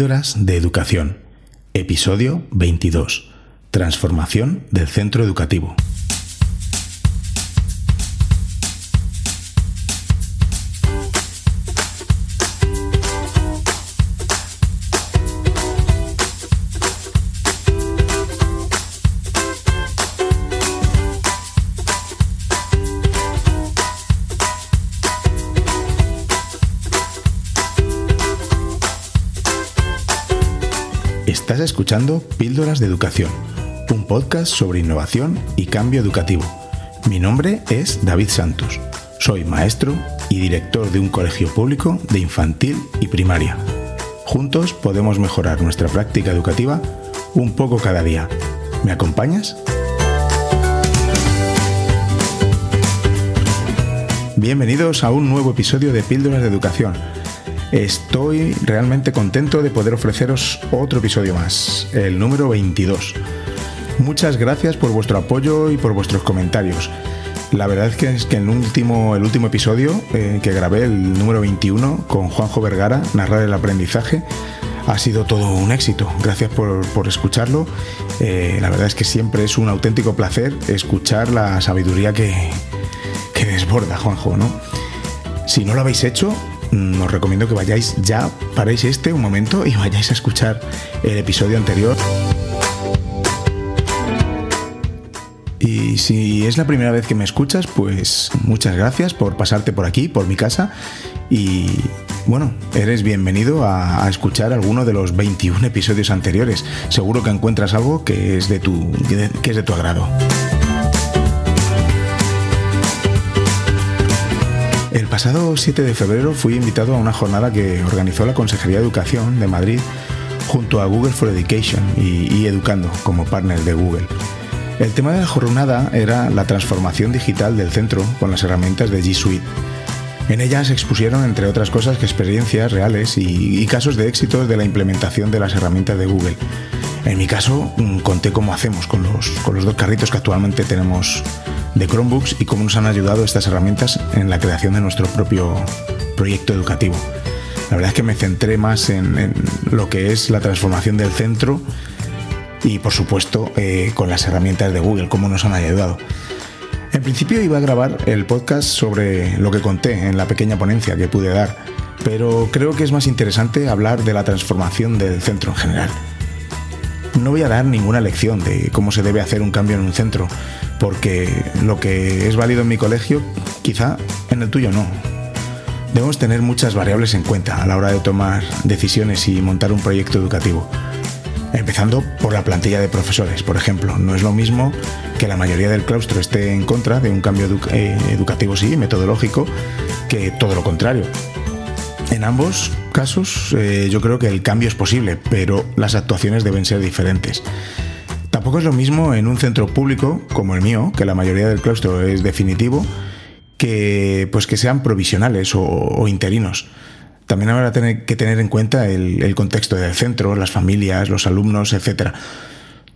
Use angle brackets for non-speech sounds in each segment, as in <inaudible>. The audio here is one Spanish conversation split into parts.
Píldoras de Educación, episodio 22. Transformación del centro educativo. Escuchando Píldoras de Educación, un podcast sobre innovación y cambio educativo. Mi nombre es David Santos. Soy maestro y director de un colegio público de infantil y primaria. Juntos podemos mejorar nuestra práctica educativa un poco cada día. ¿Me acompañas? Bienvenidos a un nuevo episodio de Píldoras de Educación Estoy realmente contento de poder ofreceros otro episodio más, el número 22. Muchas gracias por vuestro apoyo y por vuestros comentarios. La verdad es que, es que el, último, el último episodio eh, que grabé, el número 21, con Juanjo Vergara, Narrar el Aprendizaje, ha sido todo un éxito. Gracias por, escucharlo. Eh, la verdad es que siempre es un auténtico placer escuchar la sabiduría que, que desborda Juanjo, ¿no? Si no lo habéis hecho, os recomiendo que vayáis ya, paréis este un momento y vayáis a escuchar el episodio anterior. Y si es la primera vez que me escuchas, pues muchas gracias por pasarte por aquí, por mi casa. Y bueno, eres bienvenido a, escuchar alguno de los 21 episodios anteriores. Seguro que encuentras algo que es de tu, que es de tu agrado. El pasado 7 de febrero fui invitado a una jornada que organizó la Consejería de Educación de Madrid junto a Google for Education y, Educando como partner de Google. El tema de la jornada era la transformación digital del centro con las herramientas de G Suite. En ella expusieron, entre otras cosas, experiencias reales y, casos de éxito de la implementación de las herramientas de Google. En mi caso, mm, conté cómo hacemos con los, con los dos carritos que actualmente tenemos de Chromebooks y cómo nos han ayudado estas herramientas en la creación de nuestro propio proyecto educativo. La verdad es que me centré más en, lo que es la transformación del centro y por supuesto eh, con las herramientas de Google, cómo nos han ayudado. En principio iba a grabar el podcast sobre lo que conté en la pequeña ponencia que pude dar, pero creo que es más interesante hablar de la transformación del centro en general. No voy a dar ninguna lección de cómo se debe hacer un cambio en un centro, porque lo que es válido en mi colegio, quizá en el tuyo no. Debemos tener muchas variables en cuenta a la hora de tomar decisiones y montar un proyecto educativo. Empezando por la plantilla de profesores, por ejemplo. No es lo mismo que la mayoría del claustro esté en contra de un cambio eh, educativo, sí, metodológico, que todo lo contrario. En ambos casos eh, yo creo que el cambio es posible, pero las actuaciones deben ser diferentes. Tampoco es lo mismo en un centro público como el mío, que la mayoría del claustro es definitivo, que pues que sean provisionales o, interinos. También habrá que tener en cuenta el, contexto del centro, las familias, los alumnos, etc.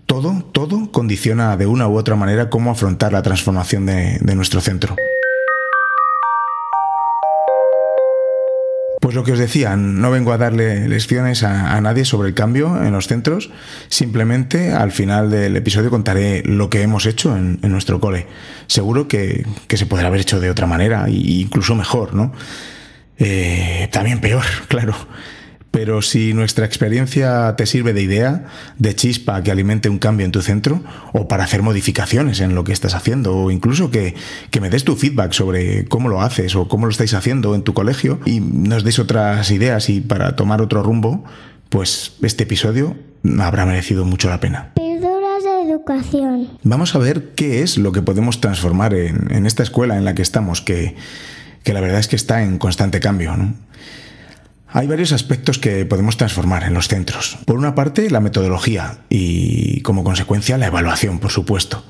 Todo, todo condiciona de una u otra manera cómo afrontar la transformación de nuestro centro. Pues lo que os decía, no vengo a darle lecciones a, nadie sobre el cambio en los centros, simplemente al final del episodio contaré lo que hemos hecho en, nuestro cole. Seguro que, se podrá haber hecho de otra manera, e incluso mejor, ¿no? Eh, también peor, <laughs> claro. Pero si nuestra experiencia te sirve de idea, de chispa que alimente un cambio en tu centro, o para hacer modificaciones en lo que estás haciendo, o incluso que, me des tu feedback sobre cómo lo haces o cómo lo estáis haciendo en tu colegio y nos des otras ideas y para tomar otro rumbo, pues este episodio habrá merecido mucho la pena. Educación. Vamos a ver qué es lo que podemos transformar en, esta escuela en la que estamos, que, que la verdad es que está en constante cambio. ¿no? Hay varios aspectos que podemos transformar en los centros. Por una parte, la metodología y, como consecuencia, la evaluación, por supuesto.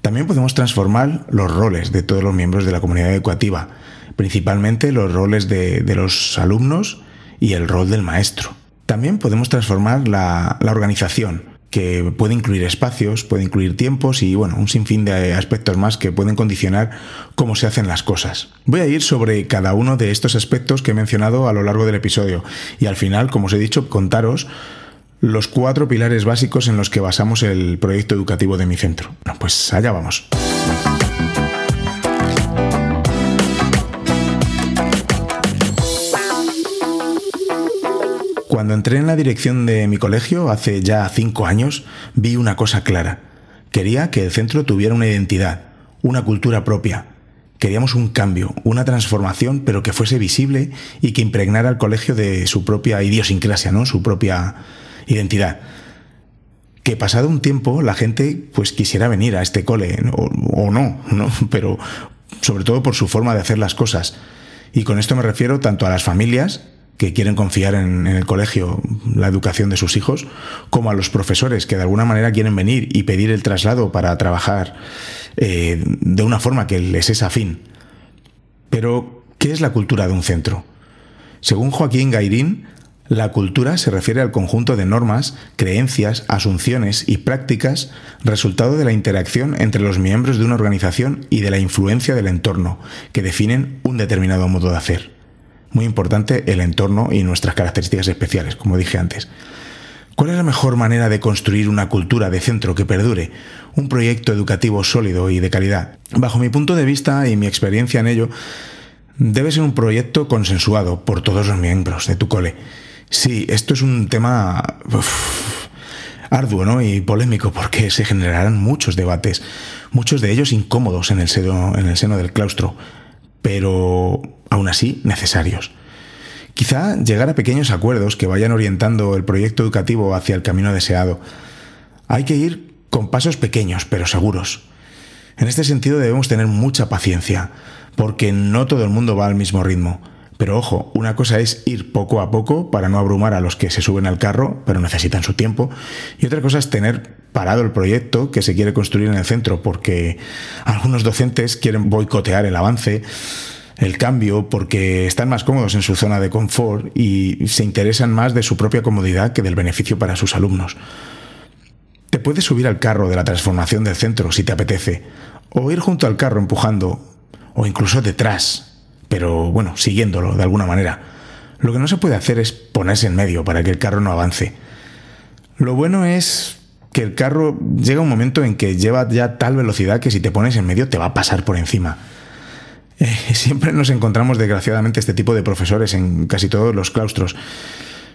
También podemos transformar los roles de todos los miembros de la comunidad educativa, principalmente los roles de, los alumnos y el rol del maestro. También podemos transformar la, organización, que puede incluir espacios, puede incluir tiempos y bueno, un sinfín de aspectos más que pueden condicionar cómo se hacen las cosas. Voy a ir sobre cada uno de estos aspectos que he mencionado a lo largo del episodio y al final, como os he dicho, contaros los cuatro pilares básicos en los que basamos el proyecto educativo de mi centro. Bueno, pues allá vamos. Cuando entré en la dirección de mi colegio hace ya cinco años, vi una cosa clara. Quería que el centro tuviera una identidad, una cultura propia. Queríamos un cambio, una transformación, pero que fuese visible y que impregnara al colegio de su propia idiosincrasia, ¿no? Su propia identidad. Que pasado un tiempo la gente pues quisiera venir a este cole, o, o no, ¿no? <laughs> Pero sobre todo por su forma de hacer las cosas. Y con esto me refiero tanto a las familias, que quieren confiar en, el colegio la educación de sus hijos, como a los profesores que de alguna manera quieren venir y pedir el traslado para trabajar eh, de una forma que les es afín. Pero, ¿qué es la cultura de un centro? Según Joaquín Gairín, la cultura se refiere al conjunto de normas, creencias, asunciones y prácticas resultado de la interacción entre los miembros de una organización y de la influencia del entorno, que definen un determinado modo de hacer muy importante el entorno y nuestras características especiales, como dije antes. ¿Cuál es la mejor manera de construir una cultura de centro que perdure? Un proyecto educativo sólido y de calidad. Bajo mi punto de vista y mi experiencia en ello, debe ser un proyecto consensuado por todos los miembros de tu cole. Sí, esto es un tema arduo ¿no? y polémico porque se generarán muchos debates, muchos de ellos incómodos en el seno, en el seno del claustro pero aún así necesarios. Quizá llegar a pequeños acuerdos que vayan orientando el proyecto educativo hacia el camino deseado. Hay que ir con pasos pequeños, pero seguros. En este sentido debemos tener mucha paciencia, porque no todo el mundo va al mismo ritmo. Pero ojo, una cosa es ir poco a poco para no abrumar a los que se suben al carro, pero necesitan su tiempo, y otra cosa es tener parado el proyecto que se quiere construir en el centro, porque algunos docentes quieren boicotear el avance, el cambio, porque están más cómodos en su zona de confort y se interesan más de su propia comodidad que del beneficio para sus alumnos. Te puedes subir al carro de la transformación del centro si te apetece, o ir junto al carro empujando, o incluso detrás, pero bueno, siguiéndolo de alguna manera. Lo que no se puede hacer es ponerse en medio para que el carro no avance. Lo bueno es que el carro llega un momento en que lleva ya tal velocidad que si te pones en medio te va a pasar por encima. Eh, <laughs> siempre nos encontramos desgraciadamente este tipo de profesores en casi todos los claustros.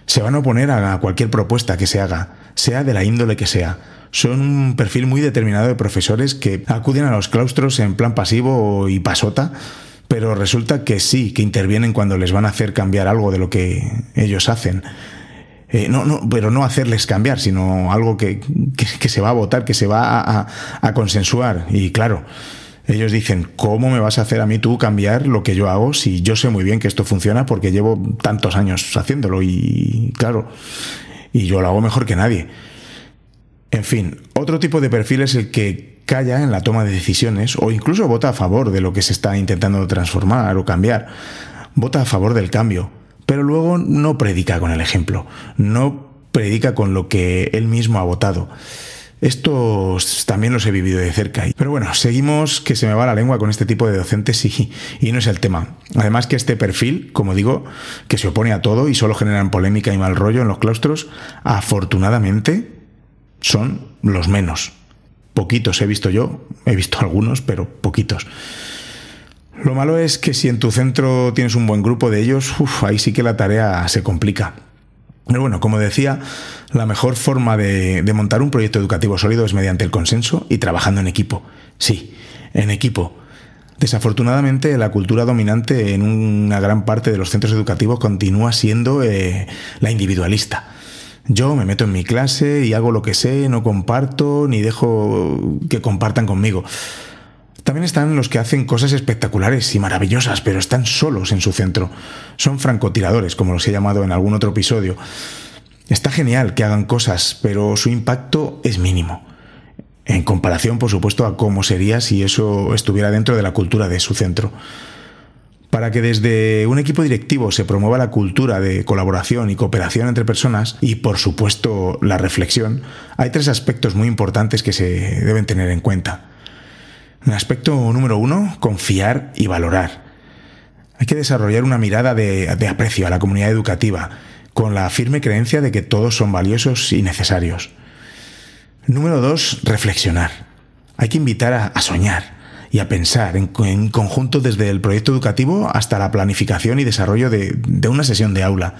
Se van a oponer a cualquier propuesta que se haga, sea de la índole que sea. Son un perfil muy determinado de profesores que acuden a los claustros en plan pasivo y pasota, pero resulta que sí, que intervienen cuando les van a hacer cambiar algo de lo que ellos hacen. Eh, no, no, pero no hacerles cambiar, sino algo que, se va a votar, que se va a, consensuar. Y claro, ellos dicen, ¿cómo me vas a hacer a mí tú cambiar lo que yo hago si yo sé muy bien que esto funciona porque llevo tantos años haciéndolo? Y claro, y yo lo hago mejor que nadie. En fin, otro tipo de perfil es el que calla en la toma de decisiones o incluso vota a favor de lo que se está intentando transformar o cambiar. Vota a favor del cambio pero luego no predica con el ejemplo, no predica con lo que él mismo ha votado. Estos también los he vivido de cerca. Pero bueno, seguimos que se me va la lengua con este tipo de docentes y, y, no es el tema. Además que este perfil, como digo, que se opone a todo y solo generan polémica y mal rollo en los claustros, afortunadamente son los menos. Poquitos he visto yo, he visto <laughs> algunos, pero poquitos. Lo malo es que si en tu centro tienes un buen grupo de ellos, ahí sí que la tarea se complica. Pero bueno, como decía, la mejor forma de, de, montar un proyecto educativo sólido es mediante el consenso y trabajando en equipo. Sí, en equipo. Desafortunadamente, la cultura dominante en una gran parte de los centros educativos continúa siendo eh, la individualista. Yo me meto en mi clase y hago lo que sé, no comparto ni dejo que compartan conmigo. También están los que hacen cosas espectaculares y maravillosas, pero están solos en su centro. Son francotiradores, como los he llamado en algún otro episodio. Está genial que hagan cosas, pero su impacto es mínimo. En comparación, por supuesto, a cómo sería si eso estuviera dentro de la cultura de su centro. Para que desde un equipo directivo se promueva la cultura de colaboración y cooperación entre personas y por supuesto la reflexión, hay tres aspectos muy importantes que se deben tener en cuenta. El aspecto número uno, confiar y valorar. Hay que desarrollar una mirada de, aprecio a la comunidad educativa, con la firme creencia de que todos son valiosos y necesarios. Número dos, reflexionar. Hay que invitar a soñar, y a pensar en, conjunto desde el proyecto educativo hasta la planificación y desarrollo de, una sesión de aula.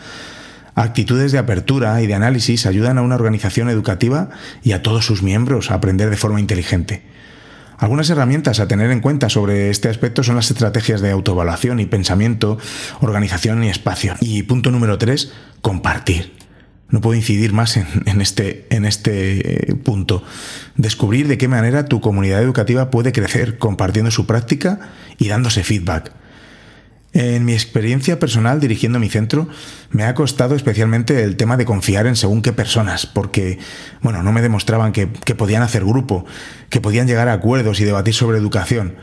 Actitudes de apertura y de análisis ayudan a una organización educativa y a todos sus miembros a aprender de forma inteligente. Algunas herramientas a tener en cuenta sobre este aspecto son las estrategias de autoevaluación y pensamiento, organización y espacio. Y punto número tres, compartir. No puedo incidir más en, este, este eh, punto. Descubrir de qué manera tu comunidad educativa puede crecer compartiendo su práctica y dándose feedback. En mi experiencia personal dirigiendo mi centro, me ha costado especialmente el tema de confiar en según qué personas, porque, bueno, no me demostraban que, podían hacer grupo, que podían llegar a acuerdos y debatir sobre educación.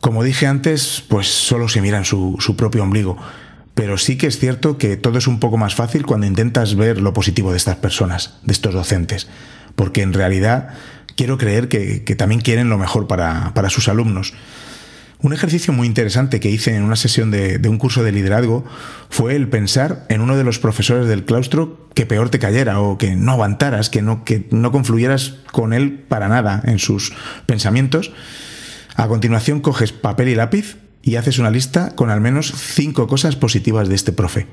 Como dije antes, pues solo se miran su propio ombligo pero sí que es cierto que todo es un poco más fácil cuando intentas ver lo positivo de estas personas, de estos docentes, porque en realidad quiero creer que, también quieren lo mejor para, sus alumnos. Un ejercicio muy interesante que hice en una sesión de, un curso de liderazgo fue el pensar en uno de los profesores del claustro que peor te cayera o que no aguantaras, que no, que no confluyeras con él para nada en sus pensamientos. A continuación coges papel y lápiz y haces una lista con al menos cinco cosas positivas de este profe.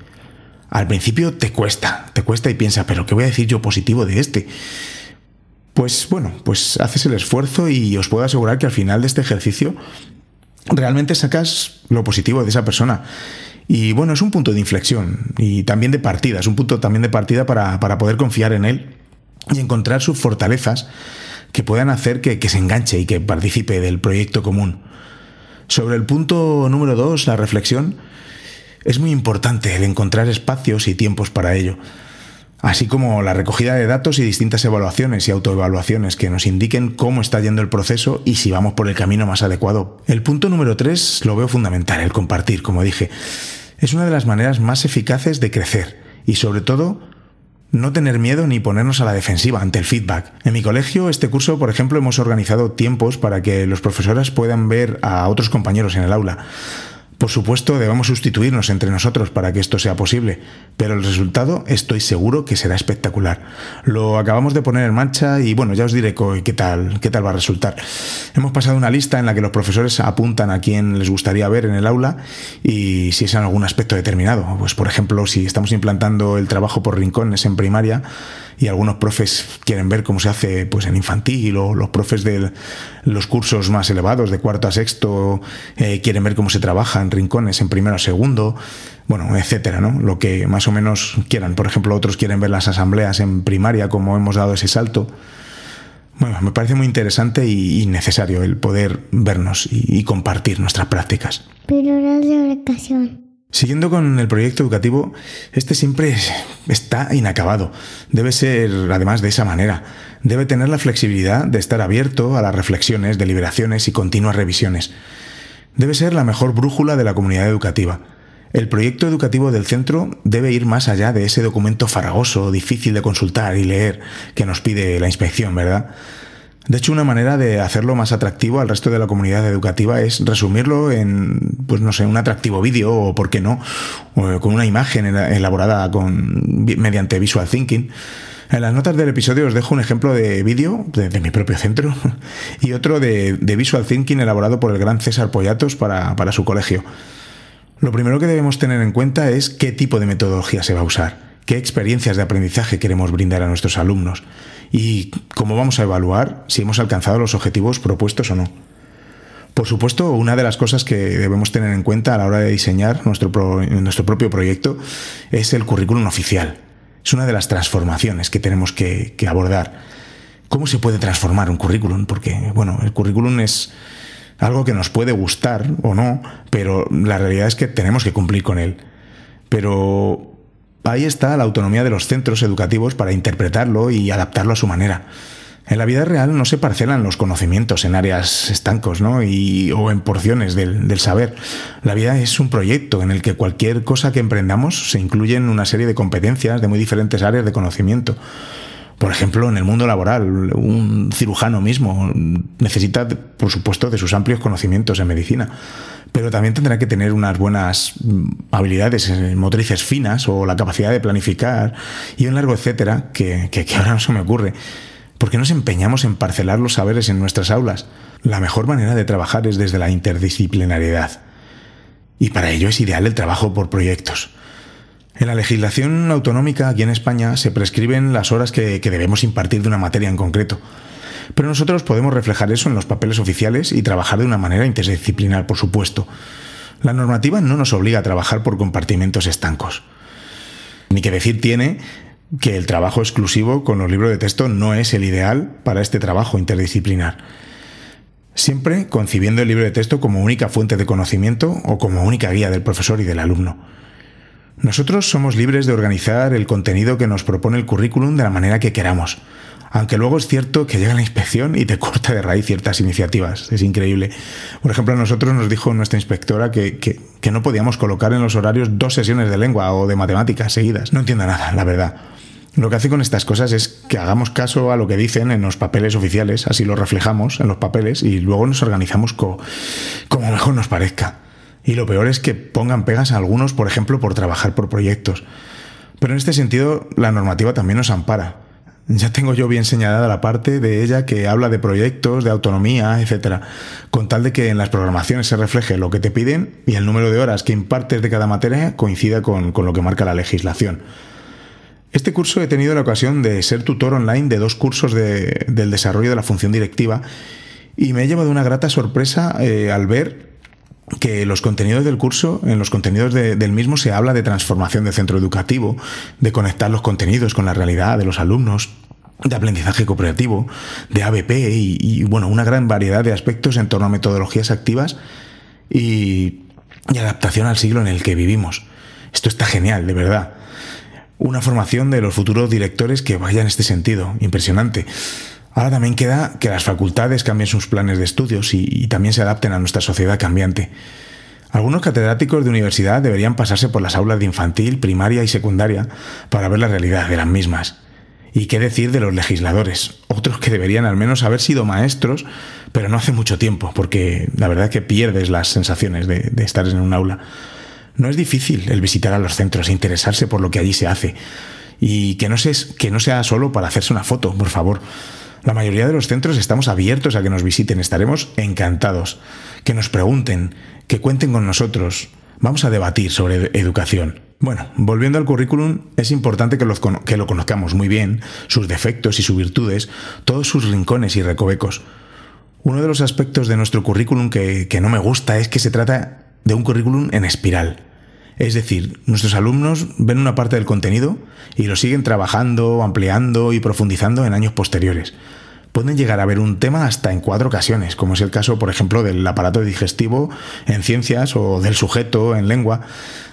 Al principio te cuesta, te cuesta y piensa, pero ¿qué voy a decir yo positivo de este? Pues bueno, pues haces el esfuerzo y os puedo asegurar que al final de este ejercicio realmente sacas lo positivo de esa persona. Y bueno, es un punto de inflexión y también de partida, es un punto también de partida para, poder confiar en él y encontrar sus fortalezas que puedan hacer que, que se enganche y que participe del proyecto común. Sobre el punto número dos, la reflexión, es muy importante el encontrar espacios y tiempos para ello, así como la recogida de datos y distintas evaluaciones y autoevaluaciones que nos indiquen cómo está yendo el proceso y si vamos por el camino más adecuado. El punto número tres lo veo fundamental, el compartir, como dije. Es una de las maneras más eficaces de crecer y sobre todo no tener miedo ni ponernos a la defensiva ante el feedback. En mi colegio, este curso, por ejemplo, hemos organizado tiempos para que los profesores puedan ver a otros compañeros en el aula. Por supuesto, debemos sustituirnos entre nosotros para que esto sea posible, pero el resultado estoy seguro que será espectacular. Lo acabamos de poner en marcha y bueno, ya os diré qué tal, qué tal va a resultar. Hemos pasado una lista en la que los profesores apuntan a quién les gustaría ver en el aula y si es en algún aspecto determinado. Pues por ejemplo, si estamos implantando el trabajo por rincones en primaria, y algunos profes quieren ver cómo se hace pues en infantil o los profes de los cursos más elevados de cuarto a sexto eh, quieren ver cómo se trabaja en rincones en primero a segundo bueno etcétera no lo que más o menos quieran por ejemplo otros quieren ver las asambleas en primaria como hemos dado ese salto bueno, me parece muy interesante y, necesario el poder vernos y, compartir nuestras prácticas. Pero de. Siguiendo con el proyecto educativo, este siempre está inacabado. Debe ser, además, de esa manera. Debe tener la flexibilidad de estar abierto a las reflexiones, deliberaciones y continuas revisiones. Debe ser la mejor brújula de la comunidad educativa. El proyecto educativo del centro debe ir más allá de ese documento farragoso, difícil de consultar y leer que nos pide la inspección, ¿verdad? De hecho, una manera de hacerlo más atractivo al resto de la comunidad educativa es resumirlo en, pues no sé, un atractivo vídeo o, por qué no, con una imagen elaborada con, mediante Visual Thinking. En las notas del episodio os dejo un ejemplo de vídeo de, mi propio centro <laughs> y otro de, Visual Thinking elaborado por el gran César Pollatos para, para su colegio. Lo primero que debemos tener en cuenta es qué tipo de metodología se va a usar, qué experiencias de aprendizaje queremos brindar a nuestros alumnos y cómo vamos a evaluar si hemos alcanzado los objetivos propuestos o no. Por supuesto, una de las cosas que debemos tener en cuenta a la hora de diseñar nuestro, nuestro propio proyecto es el currículum oficial. Es una de las transformaciones que tenemos que, que abordar. ¿Cómo se puede transformar un currículum? Porque, bueno, el currículum es algo que nos puede gustar o no, pero la realidad es que tenemos que cumplir con él. Pero Ahí está la autonomía de los centros educativos para interpretarlo y adaptarlo a su manera. En la vida real no se parcelan los conocimientos en áreas estancos ¿no? y, o en porciones del, del, saber. La vida es un proyecto en el que cualquier cosa que emprendamos se incluye en una serie de competencias de muy diferentes áreas de conocimiento. Por ejemplo, en el mundo laboral, un cirujano mismo necesita, por supuesto, de sus amplios conocimientos en medicina, pero también tendrá que tener unas buenas habilidades motrices finas o la capacidad de planificar y un largo etcétera que, que, ahora no se me ocurre. ¿Por qué nos empeñamos en parcelar los saberes en nuestras aulas? La mejor manera de trabajar es desde la interdisciplinariedad. Y para ello es ideal el trabajo por proyectos. En la legislación autonómica aquí en España se prescriben las horas que, debemos impartir de una materia en concreto. Pero nosotros podemos reflejar eso en los papeles oficiales y trabajar de una manera interdisciplinar, por supuesto. La normativa no nos obliga a trabajar por compartimentos estancos. Ni que decir tiene que el trabajo exclusivo con los libros de texto no es el ideal para este trabajo interdisciplinar. Siempre concibiendo el libro de texto como única fuente de conocimiento o como única guía del profesor y del alumno. Nosotros somos libres de organizar el contenido que nos propone el currículum de la manera que queramos, aunque luego es cierto que llega la inspección y te <laughs> corta de raíz ciertas iniciativas. Es increíble. Por ejemplo, a nosotros nos dijo nuestra inspectora que, que, no podíamos colocar en los horarios dos sesiones de lengua o de matemáticas seguidas. No entiendo nada, la verdad. Lo que hace con estas cosas es que hagamos caso a lo que dicen en los papeles oficiales, así lo reflejamos en los papeles y luego nos organizamos co como mejor nos parezca. Y lo peor es que pongan pegas a algunos, por ejemplo, por trabajar por proyectos. Pero en este sentido, la normativa también nos ampara. Ya tengo yo bien señalada la parte de ella que habla de proyectos, de autonomía, etcétera, con tal de que en las programaciones se refleje lo que te piden y el número de horas que impartes de cada materia coincida con, con lo que marca la legislación. Este curso he tenido la ocasión de ser tutor online de dos cursos de, del desarrollo de la función directiva y me he llevado una grata sorpresa eh, al ver que los contenidos del curso, en los contenidos de, del mismo se habla de transformación de centro educativo, de conectar los contenidos con la realidad de los alumnos, de aprendizaje cooperativo, de ABP y, bueno, una gran variedad de aspectos en torno a metodologías activas y, y adaptación al siglo en el que vivimos. Esto está genial, de verdad una formación de los futuros directores que vaya en este sentido. Impresionante. Ahora también queda que las facultades cambien sus planes de estudios y, también se adapten a nuestra sociedad cambiante. Algunos catedráticos de universidad deberían pasarse por las aulas de infantil, primaria y secundaria para ver la realidad de las mismas. Y qué decir de los legisladores, otros que deberían al menos haber sido maestros, pero no hace mucho tiempo, porque la verdad es que pierdes las sensaciones de, de estar en un aula. No es difícil el visitar a los centros e interesarse por lo que allí se hace. Y que no, se, que no sea solo para hacerse una foto, por favor. La mayoría de los centros estamos abiertos a que nos visiten, estaremos encantados. Que nos pregunten, que cuenten con nosotros. Vamos a debatir sobre educación. Bueno, volviendo al currículum, es importante que, los, que lo conozcamos muy bien, sus defectos y sus virtudes, todos sus rincones y recovecos. Uno de los aspectos de nuestro currículum que no me gusta es que se trata de un currículum en espiral. Es decir, nuestros alumnos ven una parte del contenido y lo siguen trabajando, ampliando y profundizando en años posteriores. Pueden llegar a ver un tema hasta en cuatro ocasiones, como es el caso, por ejemplo, del aparato digestivo en ciencias o del sujeto en lengua.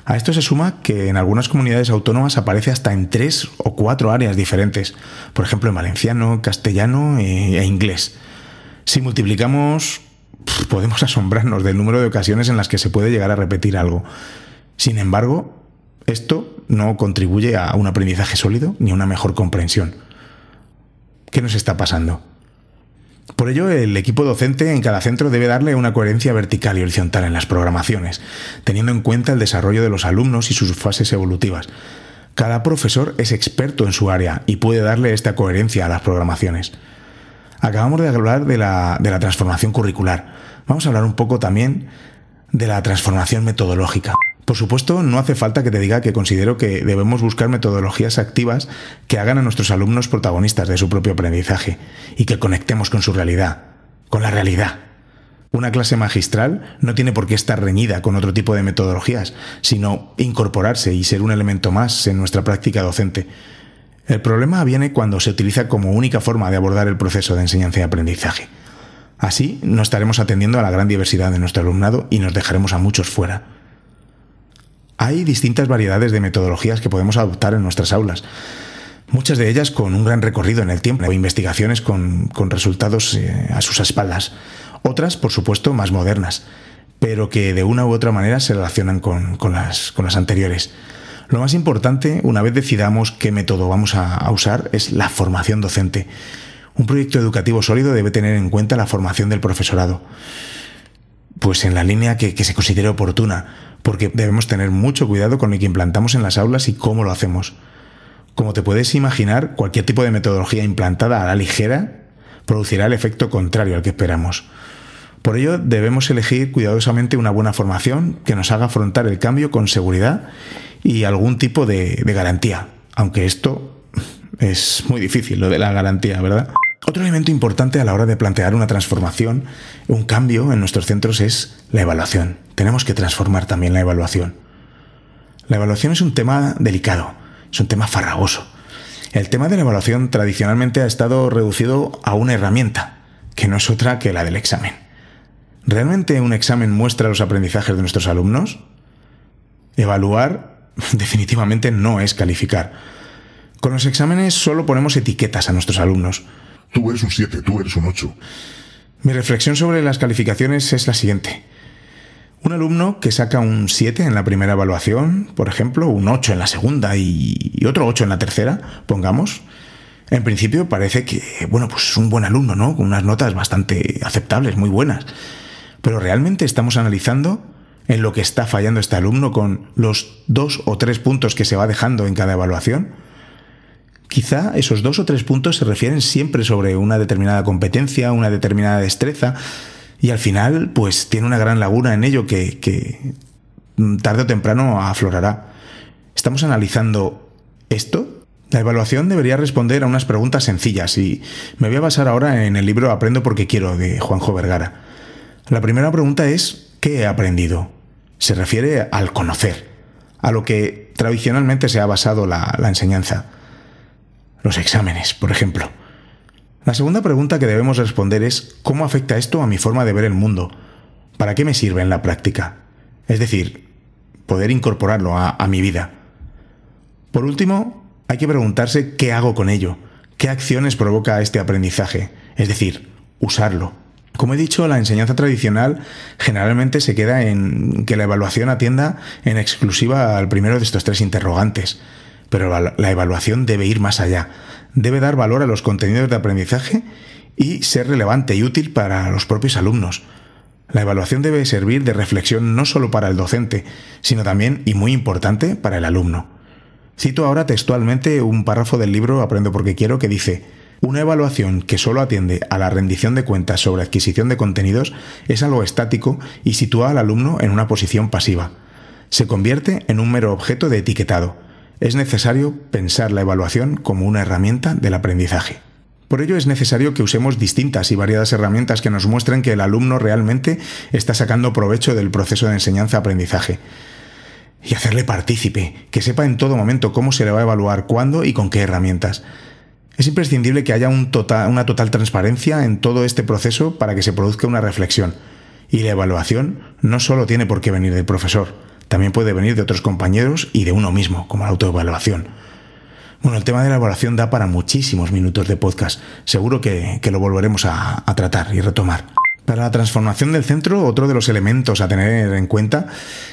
A esto se suma que en algunas comunidades autónomas aparece hasta en tres o cuatro áreas diferentes, por ejemplo, en valenciano, castellano e, inglés. Si multiplicamos podemos <laughs> asombrarnos del número de ocasiones en las que se puede llegar a repetir algo. Sin embargo, esto no contribuye a un aprendizaje sólido ni a una mejor comprensión. ¿Qué nos está pasando? Por ello, el equipo docente en cada centro debe darle una coherencia vertical y horizontal en las programaciones, teniendo en cuenta el desarrollo de los alumnos y sus fases evolutivas. Cada profesor es experto en su área y puede darle esta coherencia a las programaciones. Acabamos de hablar de la, de la transformación curricular. Vamos a hablar un poco también de la transformación metodológica. Por supuesto, no hace falta que te diga que considero que debemos buscar metodologías activas que hagan a nuestros alumnos protagonistas de su propio aprendizaje y que conectemos con su realidad, con la realidad. Una clase magistral no tiene por qué estar reñida con otro tipo de metodologías, sino incorporarse y ser un elemento más en nuestra práctica docente. El problema viene cuando se utiliza como única forma de abordar el proceso de enseñanza y aprendizaje. Así no estaremos atendiendo a la gran diversidad de nuestro alumnado y nos dejaremos a muchos fuera. Hay distintas variedades de metodologías que podemos adoptar en nuestras aulas, muchas de ellas con un gran recorrido en el tiempo, o investigaciones con, resultados eh, a sus espaldas. Otras, por supuesto, más modernas, pero que de una u otra manera se relacionan con, las, con las anteriores. Lo más importante, una vez decidamos qué método vamos a, usar, es la formación docente. Un proyecto educativo sólido debe tener en cuenta la formación del profesorado. Pues en la línea que se considere oportuna, porque debemos tener mucho cuidado con lo que implantamos en las aulas y cómo lo hacemos. Como te puedes imaginar, cualquier tipo de metodología implantada a la ligera producirá el efecto contrario al que esperamos. Por ello, debemos elegir cuidadosamente una buena formación que nos haga afrontar el cambio con seguridad y algún tipo de, garantía, aunque esto es muy difícil, lo de la garantía, ¿verdad? Otro elemento importante a la hora de plantear una transformación, un cambio en nuestros centros es la evaluación. Tenemos que transformar también la evaluación. La evaluación es un tema delicado, es un tema farragoso. El tema de la evaluación tradicionalmente ha estado reducido a una herramienta, que no es otra que la del examen. ¿Realmente un examen muestra los aprendizajes de nuestros alumnos? Evaluar <laughs> definitivamente no es calificar. Con los exámenes solo ponemos etiquetas a nuestros alumnos. Tú eres un 7, tú eres un 8. Mi reflexión sobre las calificaciones es la siguiente. Un alumno que saca un 7 en la primera evaluación, por ejemplo, un 8 en la segunda y otro 8 en la tercera, pongamos, en principio parece que, bueno, pues es un buen alumno, ¿no? Con unas notas bastante aceptables, muy buenas. Pero realmente estamos analizando en lo que está fallando este alumno con los dos o tres puntos que se va dejando en cada evaluación? Quizá esos dos o tres puntos se refieren siempre sobre una determinada competencia, una determinada destreza, y al final, pues tiene una gran laguna en ello que, que tarde o temprano aflorará. ¿Estamos analizando esto? La evaluación debería responder a unas preguntas sencillas y me voy a basar ahora en el libro Aprendo porque quiero de Juanjo Vergara. La primera pregunta es ¿qué he aprendido? se refiere al conocer, a lo que tradicionalmente se ha basado la, enseñanza. Los exámenes, por ejemplo. La segunda pregunta que debemos responder es ¿cómo afecta esto a mi forma de ver el mundo? ¿Para qué me sirve en la práctica? Es decir, poder incorporarlo a, mi vida. Por último, hay que preguntarse qué hago con ello, qué acciones provoca este aprendizaje, es decir, usarlo. Como he dicho, la enseñanza tradicional generalmente se queda en que la evaluación atienda en exclusiva al primero de estos tres interrogantes, pero la evaluación debe ir más allá, debe dar valor a los contenidos de aprendizaje y ser relevante y útil para los propios alumnos. La evaluación debe servir de reflexión no solo para el docente, sino también, y muy importante, para el alumno. Cito ahora textualmente un párrafo del libro Aprendo porque quiero que dice, una evaluación que solo atiende a la rendición de cuentas sobre adquisición de contenidos es algo estático y sitúa al alumno en una posición pasiva. Se convierte en un mero objeto de etiquetado. Es necesario pensar la evaluación como una herramienta del aprendizaje. Por ello es necesario que usemos distintas y variadas herramientas que nos muestren que el alumno realmente está sacando provecho del proceso de enseñanza-aprendizaje. Y hacerle partícipe, que sepa en todo momento cómo se le va a evaluar, cuándo y con qué herramientas. Es imprescindible que haya un total, una total transparencia en todo este proceso para que se produzca una reflexión. Y la evaluación no solo tiene por qué venir del profesor, también puede venir de otros compañeros y de uno mismo, como la autoevaluación. Bueno, el tema de la evaluación da para muchísimos minutos de podcast. Seguro que, lo volveremos a, a tratar y retomar. Para la transformación del centro, otro de los elementos a tener en cuenta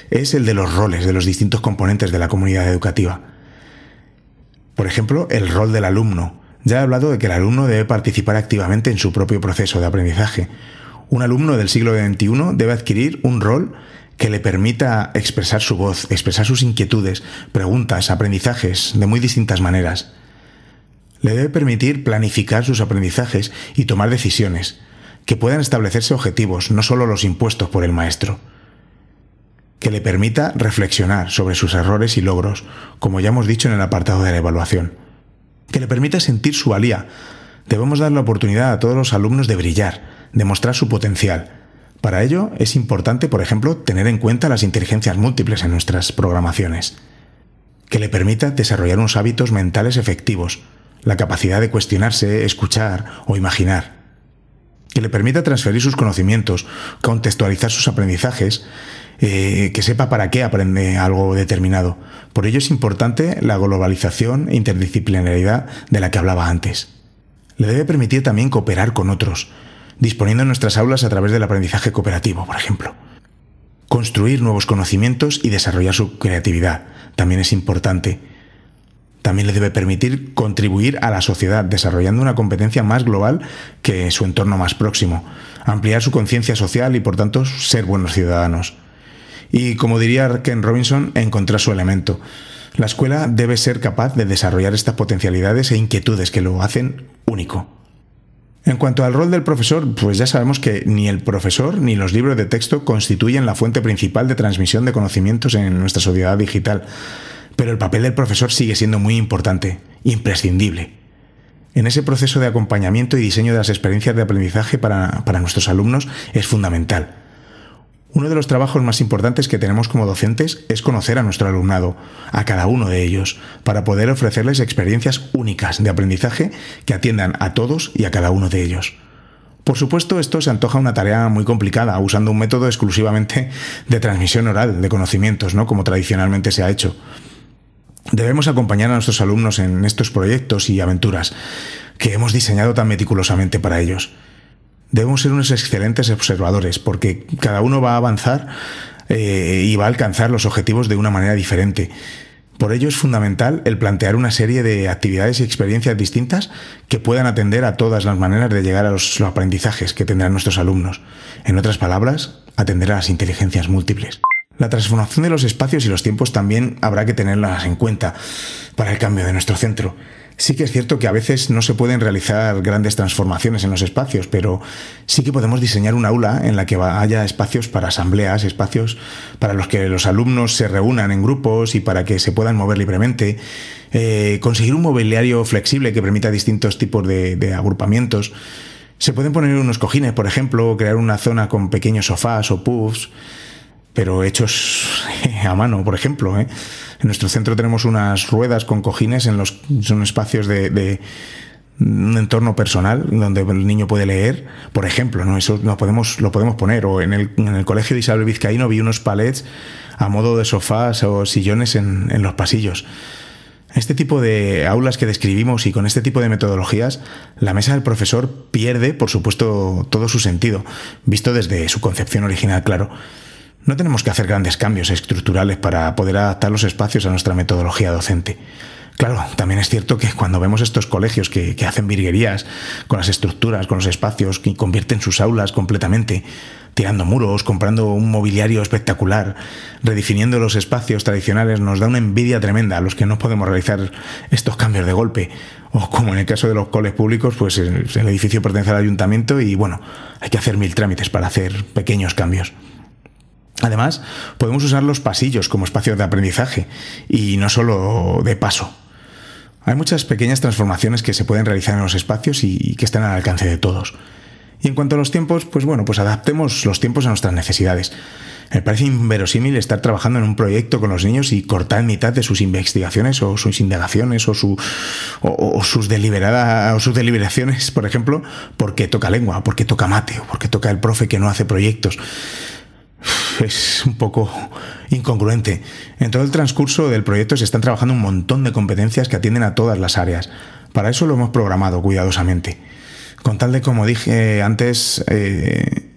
es el de los roles de los distintos componentes de la comunidad educativa. Por ejemplo, el rol del alumno, ya he hablado de que el alumno debe participar activamente en su propio proceso de aprendizaje. Un alumno del siglo XXI debe adquirir un rol que le permita expresar su voz, expresar sus inquietudes, preguntas, aprendizajes de muy distintas maneras. Le debe permitir planificar sus aprendizajes y tomar decisiones, que puedan establecerse objetivos, no solo los impuestos por el maestro. Que le permita reflexionar sobre sus errores y logros, como ya hemos dicho en el apartado de la evaluación que le permita sentir su valía. Debemos dar la oportunidad a todos los alumnos de brillar, de mostrar su potencial. Para ello es importante, por ejemplo, tener en cuenta las inteligencias múltiples en nuestras programaciones, que le permita desarrollar unos hábitos mentales efectivos, la capacidad de cuestionarse, escuchar o imaginar. que le permita transferir sus conocimientos, contextualizar sus aprendizajes, eh, que sepa para qué aprende algo determinado. Por ello es importante la globalización e interdisciplinaridad de la que hablaba antes. Le debe permitir también cooperar con otros, disponiendo nuestras aulas a través del aprendizaje cooperativo, por ejemplo. Construir nuevos conocimientos y desarrollar su creatividad también es importante también le debe permitir contribuir a la sociedad, desarrollando una competencia más global que su entorno más próximo, ampliar su conciencia social y, por tanto, ser buenos ciudadanos. Y, como diría Ken Robinson, encontrar su elemento. La escuela debe ser capaz de desarrollar estas potencialidades e inquietudes que lo hacen único. En cuanto al rol del profesor, pues ya sabemos que ni el profesor ni los libros de texto constituyen la fuente principal de transmisión de conocimientos en nuestra sociedad digital pero el papel del profesor sigue siendo muy importante, imprescindible. En ese proceso de acompañamiento y diseño de las experiencias de aprendizaje para, nuestros alumnos es fundamental. Uno de los trabajos más importantes que tenemos como docentes es conocer a nuestro alumnado, a cada uno de ellos, para poder ofrecerles experiencias únicas de aprendizaje que atiendan a todos y a cada uno de ellos. Por supuesto, esto se antoja una tarea muy complicada, usando un método exclusivamente de transmisión oral de conocimientos, ¿no? como tradicionalmente se ha hecho. Debemos acompañar a nuestros alumnos en estos proyectos y aventuras que hemos diseñado tan meticulosamente para ellos. Debemos ser unos excelentes observadores porque cada uno va a avanzar eh, y va a alcanzar los objetivos de una manera diferente. Por ello es fundamental el plantear una serie de actividades y experiencias distintas que puedan atender a todas las maneras de llegar a los aprendizajes que tendrán nuestros alumnos. En otras palabras, atender a las inteligencias múltiples. La transformación de los espacios y los tiempos también habrá que tenerlas en cuenta para el cambio de nuestro centro. Sí que es cierto que a veces no se pueden realizar grandes transformaciones en los espacios, pero sí que podemos diseñar un aula en la que haya espacios para asambleas, espacios para los que los alumnos se reúnan en grupos y para que se puedan mover libremente, eh, conseguir un mobiliario flexible que permita distintos tipos de, agrupamientos. Se pueden poner unos cojines, por ejemplo, crear una zona con pequeños sofás o puffs pero hechos a mano, por ejemplo. ¿eh? En nuestro centro tenemos unas ruedas con cojines en los son espacios de, un entorno personal donde el niño puede leer, por ejemplo, ¿no? Eso lo podemos, lo podemos poner. O en el, en el colegio de Isabel Vizcaíno vi unos palets a modo de sofás o sillones en, en los pasillos. Este tipo de aulas que describimos y con este tipo de metodologías, la mesa del profesor pierde, por supuesto, todo su sentido, visto desde su concepción original, claro. No tenemos que hacer grandes cambios estructurales para poder adaptar los espacios a nuestra metodología docente. Claro, también es cierto que cuando vemos estos colegios que, hacen virguerías con las estructuras, con los espacios, que convierten sus aulas completamente, tirando muros, comprando un mobiliario espectacular, redefiniendo los espacios tradicionales, nos da una envidia tremenda a los que no podemos realizar estos cambios de golpe. O como en el caso de los coles públicos, pues el edificio pertenece al ayuntamiento y bueno, hay que hacer mil trámites para hacer pequeños cambios. Además, podemos usar los pasillos como espacios de aprendizaje y no solo de paso. Hay muchas pequeñas transformaciones que se pueden realizar en los espacios y que están al alcance de todos. Y en cuanto a los tiempos, pues bueno, pues adaptemos los tiempos a nuestras necesidades. Me parece inverosímil estar trabajando en un proyecto con los niños y cortar mitad de sus investigaciones o sus indagaciones o, su, o, sus, deliberadas, o sus deliberaciones, por ejemplo, porque toca lengua, porque toca mate o porque toca el profe que no hace proyectos <laughs> es un poco incongruente. En todo el transcurso del proyecto se están trabajando un montón de competencias que atienden a todas las áreas. Para eso lo hemos programado cuidadosamente. Con tal de, como dije antes, eh,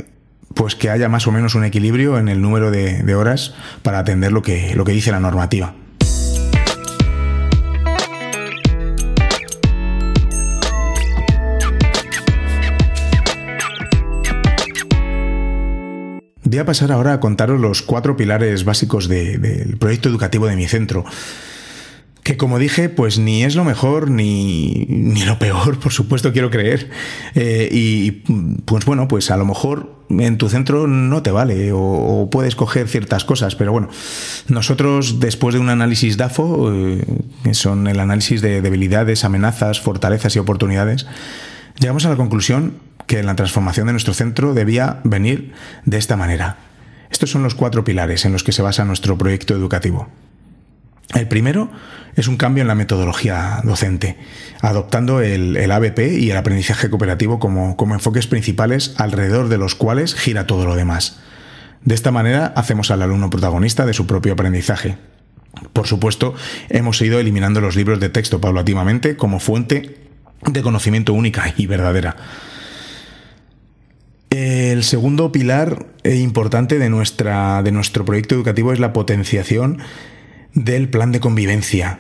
pues que haya más o menos un equilibrio en el número de, de horas para atender lo que, lo que dice la normativa. Voy a pasar ahora a contaros los cuatro pilares básicos del proyecto educativo de mi centro. Que como dije, pues ni es lo mejor ni, ni lo peor, por supuesto, quiero creer. Eh, y pues bueno, pues a lo mejor en tu centro no te vale o, puedes coger ciertas cosas, pero bueno, nosotros después de un análisis DAFO, eh, que son el análisis de debilidades, amenazas, fortalezas y oportunidades, llegamos a la conclusión que la transformación de nuestro centro debía venir de esta manera. Estos son los cuatro pilares en los que se basa nuestro proyecto educativo. El primero es un cambio en la metodología docente, adoptando el, ABP y el aprendizaje cooperativo como, como enfoques principales alrededor de los cuales gira todo lo demás. De esta manera hacemos al alumno protagonista de su propio aprendizaje. Por supuesto, hemos ido eliminando los libros de texto paulativamente como fuente de conocimiento única y verdadera. El segundo pilar importante de, nuestra, de nuestro proyecto educativo es la potenciación del plan de convivencia.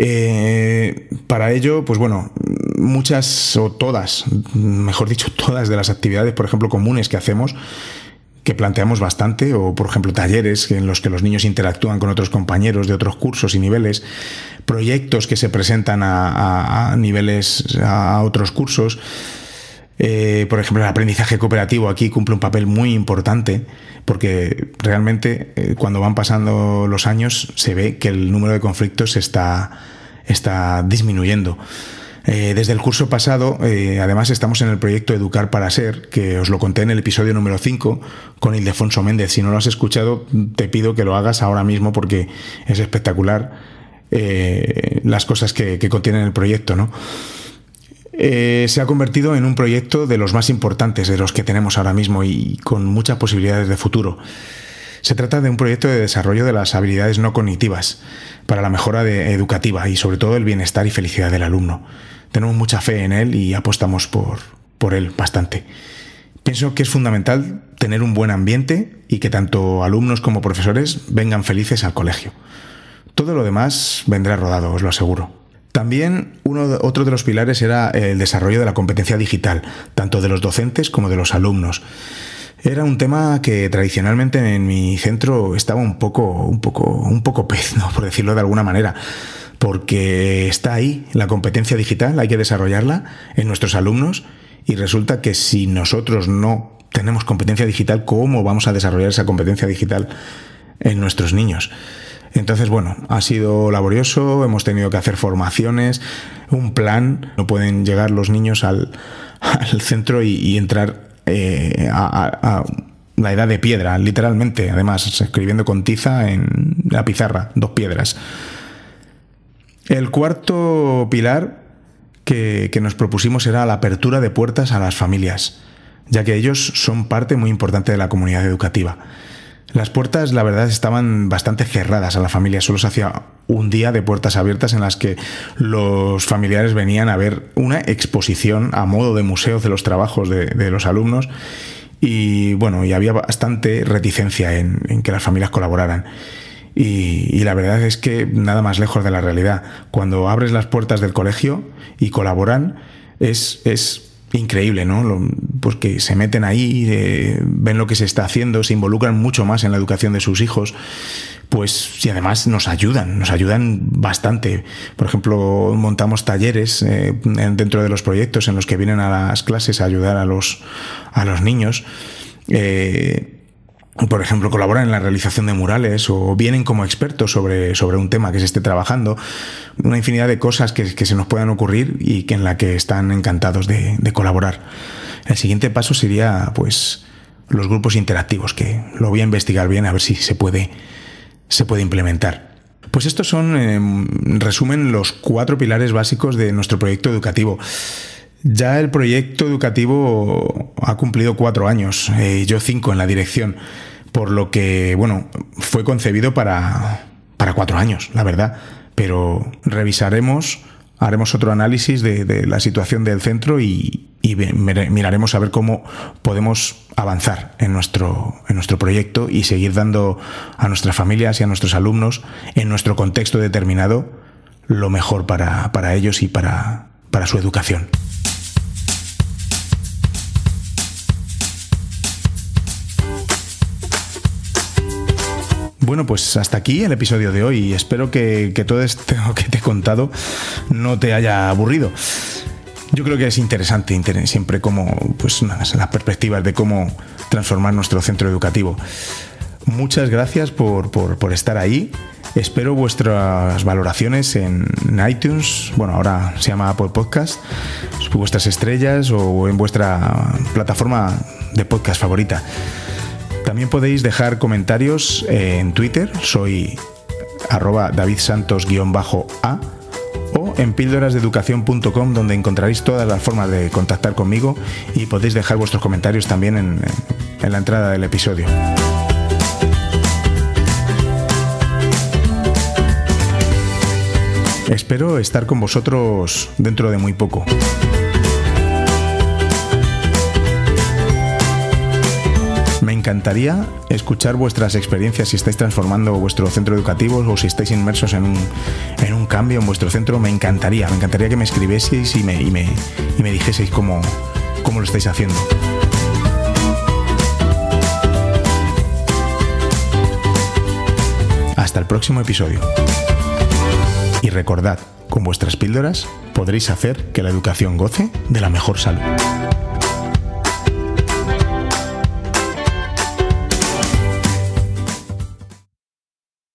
Eh, para ello, pues bueno, muchas o todas, mejor dicho, <laughs> todas de las actividades, por ejemplo, comunes que hacemos, que planteamos bastante, o por ejemplo talleres en los que los niños interactúan con otros compañeros de otros cursos y niveles, proyectos que se presentan a, niveles, a otros cursos. Eh, por ejemplo, el aprendizaje cooperativo aquí cumple un papel muy importante porque realmente eh, cuando van pasando los años se ve que el número de conflictos está, está disminuyendo. Eh, desde el curso pasado, además, estamos en el proyecto Educar para Ser, que os lo conté en el episodio número 5 con Ildefonso Méndez. Si no lo has escuchado, te pido que lo hagas ahora mismo porque es espectacular las cosas que, que contiene el proyecto, ¿no? Eh, se ha convertido en un proyecto de los más importantes de los que tenemos ahora mismo y con muchas posibilidades de futuro. Se trata de un proyecto de desarrollo de las habilidades no cognitivas para la mejora educativa y sobre todo el bienestar y felicidad del alumno. Tenemos mucha fe en él y apostamos por, por él bastante. Pienso que es fundamental tener un buen ambiente y que tanto alumnos como profesores vengan felices al colegio. Todo lo demás vendrá rodado, os lo aseguro. También uno, otro de los pilares era el desarrollo de la competencia digital, tanto de los docentes como de los alumnos. Era un tema que tradicionalmente en mi centro estaba un poco, un poco, un poco pez, ¿no? por decirlo de alguna manera, porque está ahí la competencia digital, hay que desarrollarla en nuestros alumnos y resulta que si nosotros no tenemos competencia digital, ¿cómo vamos a desarrollar esa competencia digital en nuestros niños? Entonces, bueno, ha sido laborioso, hemos tenido que hacer formaciones, un plan, no pueden llegar los niños al, <laughs> centro y, entrar eh, a, la edad de piedra, literalmente, además, escribiendo con tiza en la pizarra, dos piedras. El cuarto pilar que nos propusimos era la apertura de puertas a las familias, ya que ellos son parte muy importante de la comunidad educativa. Las puertas, la verdad, estaban bastante cerradas a la familia. Solo se hacía un día de puertas abiertas en las que los familiares venían a ver una exposición a modo de museo de los trabajos de, los alumnos. Y bueno, y había bastante reticencia en, que las familias colaboraran. Y, la verdad es que nada más lejos de la realidad. Cuando abres las puertas del colegio y colaboran, es, es increíble, ¿no? Porque se meten ahí, eh, ven lo que se está haciendo, se involucran mucho más en la educación de sus hijos, pues y además nos ayudan, nos ayudan bastante. Por ejemplo, montamos talleres eh, dentro de los proyectos en los que vienen a las clases a ayudar a los, a los niños. Eh, por ejemplo, colaboran en la realización de murales o vienen como expertos sobre, sobre un tema que se esté trabajando. Una infinidad de cosas que, se nos puedan ocurrir y que en la que están encantados de, colaborar. El siguiente paso sería, pues, los grupos interactivos, que lo voy a investigar bien a ver si se puede, se puede implementar. Pues estos son, en resumen, los cuatro pilares básicos de nuestro proyecto educativo. Ya el proyecto educativo ha cumplido cuatro años, eh, yo cinco en la dirección por lo que, bueno, fue concebido para, para cuatro años, la verdad, pero revisaremos, haremos otro análisis de, la situación del centro y, miraremos a ver cómo podemos avanzar en nuestro, en nuestro proyecto y seguir dando a nuestras familias y a nuestros alumnos, en nuestro contexto determinado, lo mejor para, para ellos y para, para su educación. Bueno, pues hasta aquí el episodio de hoy. Espero que, todo esto <laughs> que te he contado no te haya aburrido. Yo creo que es interesante siempre como pues las perspectivas de cómo transformar nuestro centro educativo. Muchas gracias por, estar ahí. Espero vuestras valoraciones en iTunes, bueno, ahora se llama Apple Podcast, vuestras estrellas o en vuestra plataforma de podcast favorita. También podéis dejar comentarios en Twitter, soy arroba davidsantos-a o en píldorasdeeducación.com donde encontraréis todas las formas de contactar conmigo y podéis dejar vuestros comentarios también en, en la entrada del episodio. Espero estar con vosotros dentro de muy poco. Me encantaría escuchar vuestras experiencias si estáis transformando vuestro centro educativo o si estáis inmersos en un, en un cambio en vuestro centro. Me encantaría, me encantaría que me escribieseis y me, y me, y me dijeseis cómo, cómo lo estáis haciendo. Hasta el próximo episodio. Y recordad, con vuestras píldoras podréis hacer que la educación goce de la mejor salud.